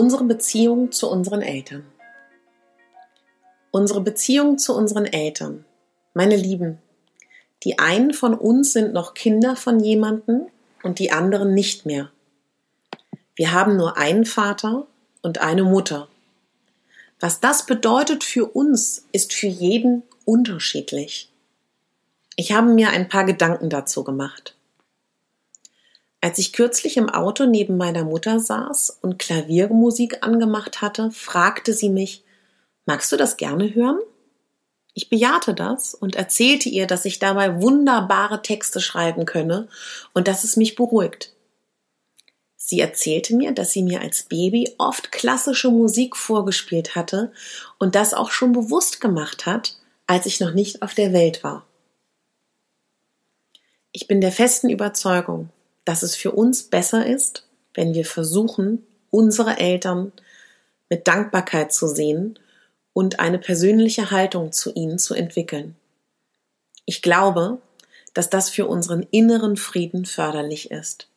Unsere Beziehung zu unseren Eltern. Unsere Beziehung zu unseren Eltern. Meine Lieben, die einen von uns sind noch Kinder von jemandem und die anderen nicht mehr. Wir haben nur einen Vater und eine Mutter. Was das bedeutet für uns, ist für jeden unterschiedlich. Ich habe mir ein paar Gedanken dazu gemacht. Als ich kürzlich im Auto neben meiner Mutter saß und Klaviermusik angemacht hatte, fragte sie mich, magst du das gerne hören? Ich bejahte das und erzählte ihr, dass ich dabei wunderbare Texte schreiben könne und dass es mich beruhigt. Sie erzählte mir, dass sie mir als Baby oft klassische Musik vorgespielt hatte und das auch schon bewusst gemacht hat, als ich noch nicht auf der Welt war. Ich bin der festen Überzeugung, dass es für uns besser ist, wenn wir versuchen, unsere Eltern mit Dankbarkeit zu sehen und eine persönliche Haltung zu ihnen zu entwickeln. Ich glaube, dass das für unseren inneren Frieden förderlich ist.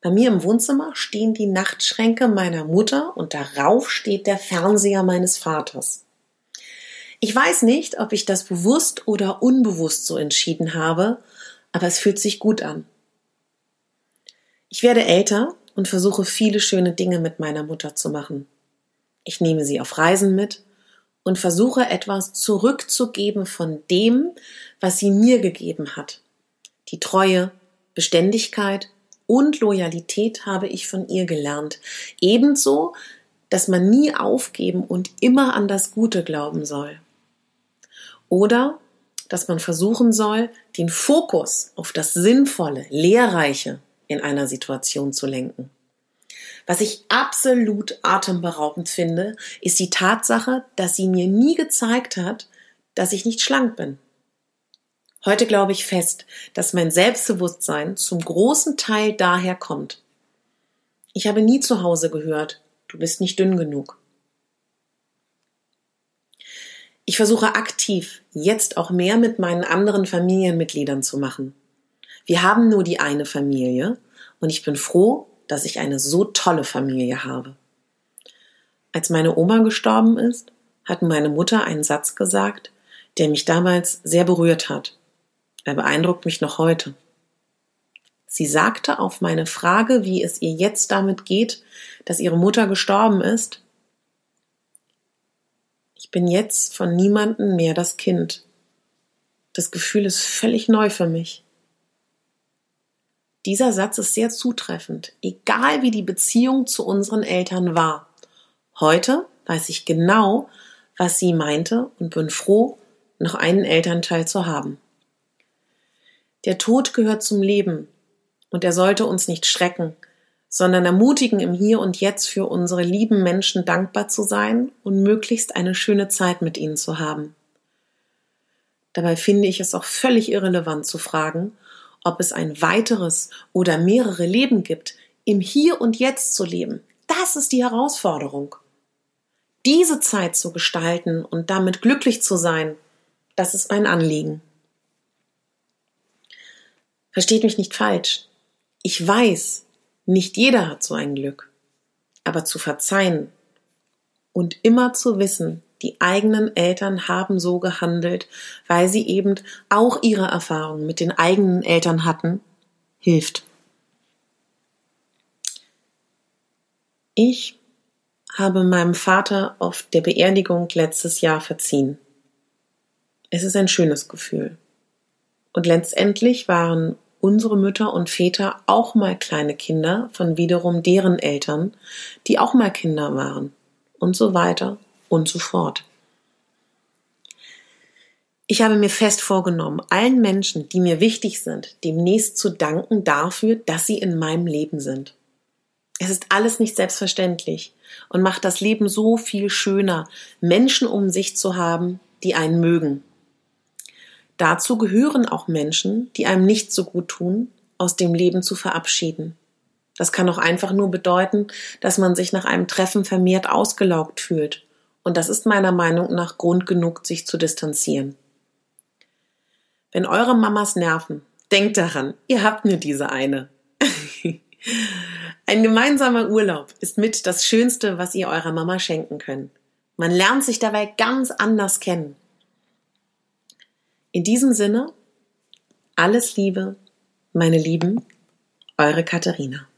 Bei mir im Wohnzimmer stehen die Nachtschränke meiner Mutter und darauf steht der Fernseher meines Vaters. Ich weiß nicht, ob ich das bewusst oder unbewusst so entschieden habe, aber es fühlt sich gut an. Ich werde älter und versuche viele schöne Dinge mit meiner Mutter zu machen. Ich nehme sie auf Reisen mit und versuche etwas zurückzugeben von dem, was sie mir gegeben hat. Die Treue, Beständigkeit und Loyalität habe ich von ihr gelernt. Ebenso, dass man nie aufgeben und immer an das Gute glauben soll. Oder dass man versuchen soll, den Fokus auf das Sinnvolle, Lehrreiche in einer Situation zu lenken. Was ich absolut atemberaubend finde, ist die Tatsache, dass sie mir nie gezeigt hat, dass ich nicht schlank bin. Heute glaube ich fest, dass mein Selbstbewusstsein zum großen Teil daher kommt. Ich habe nie zu Hause gehört, du bist nicht dünn genug. Ich versuche aktiv, jetzt auch mehr mit meinen anderen Familienmitgliedern zu machen. Wir haben nur die eine Familie und ich bin froh, dass ich eine so tolle Familie habe. Als meine Oma gestorben ist, hat meine Mutter einen Satz gesagt, der mich damals sehr berührt hat. Er beeindruckt mich noch heute. Sie sagte auf meine Frage, wie es ihr jetzt damit geht, dass ihre Mutter gestorben ist, ich bin jetzt von niemandem mehr das Kind. Das Gefühl ist völlig neu für mich. Dieser Satz ist sehr zutreffend, egal wie die Beziehung zu unseren Eltern war. Heute weiß ich genau, was sie meinte und bin froh, noch einen Elternteil zu haben. Der Tod gehört zum Leben und er sollte uns nicht schrecken, sondern ermutigen, im Hier und Jetzt für unsere lieben Menschen dankbar zu sein und möglichst eine schöne Zeit mit ihnen zu haben. Dabei finde ich es auch völlig irrelevant zu fragen, ob es ein weiteres oder mehrere Leben gibt, im Hier und Jetzt zu leben. Das ist die Herausforderung. Diese Zeit zu gestalten und damit glücklich zu sein, das ist mein Anliegen. Versteht mich nicht falsch. Ich weiß, nicht jeder hat so ein Glück. Aber zu verzeihen und immer zu wissen, die eigenen Eltern haben so gehandelt, weil sie eben auch ihre Erfahrungen mit den eigenen Eltern hatten, hilft. Ich habe meinem Vater auf der Beerdigung letztes Jahr verziehen. Es ist ein schönes Gefühl. Und letztendlich waren unsere Mütter und Väter auch mal kleine Kinder von wiederum deren Eltern, die auch mal Kinder waren und so weiter und so fort. Ich habe mir fest vorgenommen, allen Menschen, die mir wichtig sind, demnächst zu danken dafür, dass sie in meinem Leben sind. Es ist alles nicht selbstverständlich und macht das Leben so viel schöner, Menschen um sich zu haben, die einen mögen. Dazu gehören auch Menschen, die einem nicht so gut tun, aus dem Leben zu verabschieden. Das kann auch einfach nur bedeuten, dass man sich nach einem Treffen vermehrt ausgelaugt fühlt und das ist meiner Meinung nach Grund genug, sich zu distanzieren. Wenn eure Mamas nerven, denkt daran, ihr habt nur diese eine. Ein gemeinsamer Urlaub ist mit das Schönste, was ihr eurer Mama schenken könnt. Man lernt sich dabei ganz anders kennen. In diesem Sinne, alles Liebe, meine Lieben, eure Katharina.